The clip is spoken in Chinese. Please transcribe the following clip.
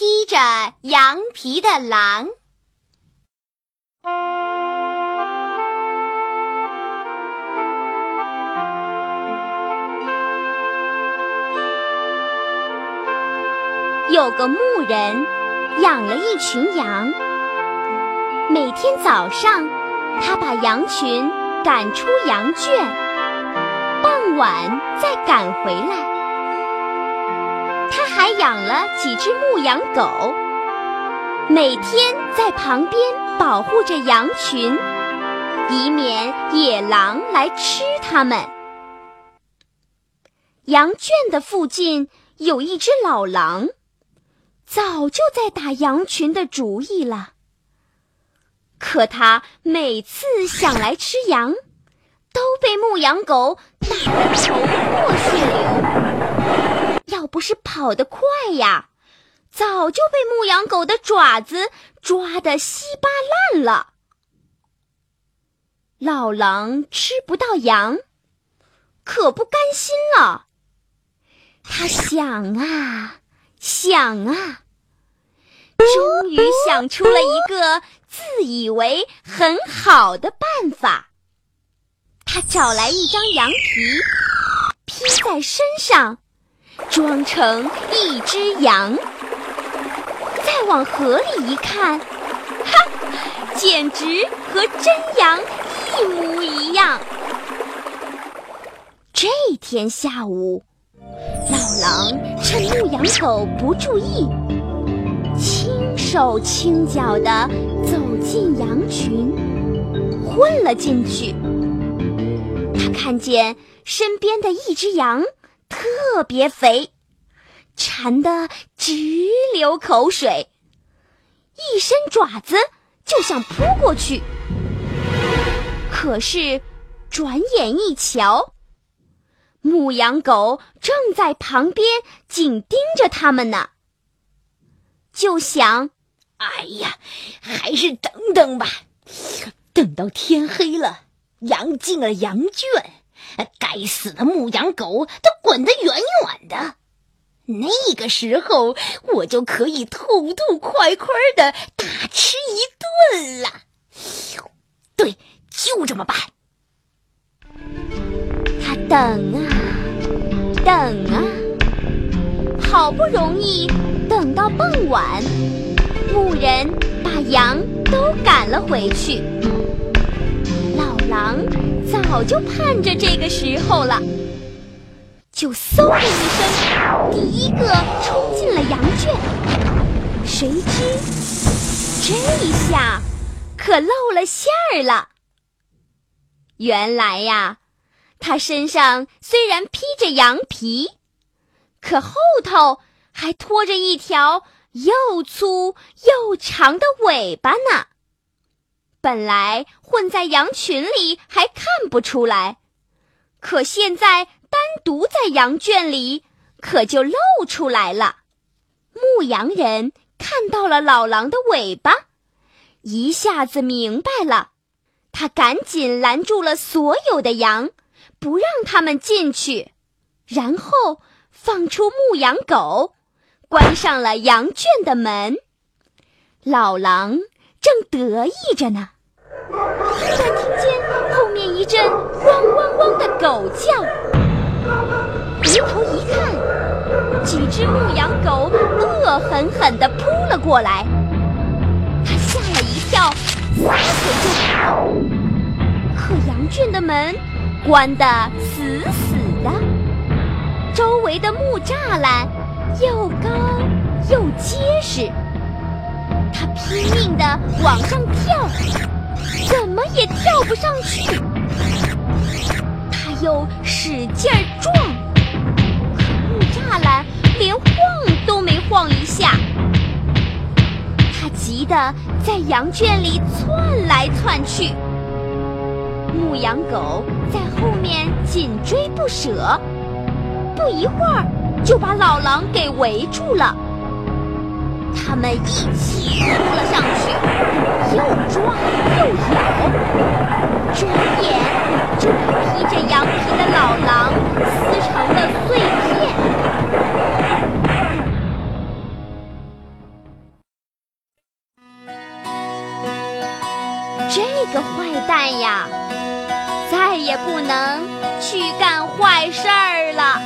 披着羊皮的狼。有个牧人养了一群羊，每天早上他把羊群赶出羊圈，傍晚再赶回来。还养了几只牧羊狗，每天在旁边保护着羊群，以免野狼来吃它们。羊圈的附近有一只老狼。早就在打羊群的主意了，可他每次想来吃羊，都被牧羊狗打得头破血流。要不是跑得快呀，早就被牧羊狗的爪子抓得稀巴烂了。老狼吃不到羊，可不甘心了。他想啊。想啊，终于想出了一个自以为很好的办法。他找来一张羊皮，披在身上，装成一只羊。再往河里一看，哈，简直和真羊一模一样。这天下午。老狼趁牧羊狗不注意，轻手轻脚地走进羊群，混了进去。他看见身边的一只羊特别肥，馋得直流口水，一伸爪子就想扑过去。可是转眼一瞧。牧羊狗正在旁边紧盯着他们呢，就想：“哎呀，还是等等吧，等到天黑了，羊进了羊圈，该死的牧羊狗都滚得远远的。那个时候，我就可以痛痛快快的大吃一顿了。对，就这么办。”他等啊，等啊，好不容易等到傍晚，牧人把羊都赶了回去。老狼早就盼着这个时候了，就嗖的一声，第一个冲进了羊圈。谁知这下可露了馅儿了。原来呀。他身上虽然披着羊皮，可后头还拖着一条又粗又长的尾巴呢。本来混在羊群里还看不出来，可现在单独在羊圈里，可就露出来了。牧羊人看到了老狼的尾巴，一下子明白了，他赶紧拦住了所有的羊。不让他们进去，然后放出牧羊狗，关上了羊圈的门。老狼正得意着呢，突然听见后面一阵汪汪汪的狗叫，回头一看，几只牧羊狗恶狠狠地扑了过来，他吓了一跳，撒腿就跑。可羊圈的门。关得死死的，周围的木栅栏又高又结实，他拼命地往上跳，怎么也跳不上去。他又使劲撞，可木栅栏连晃都没晃一下。他急得在羊圈里窜来窜去。牧羊狗在后面紧追不舍，不一会儿就把老狼给围住了。他们一起扑了上去，又抓又咬。转眼就被披着羊皮的老狼撕成了碎片。这个坏蛋呀，再也不能去干坏事儿了。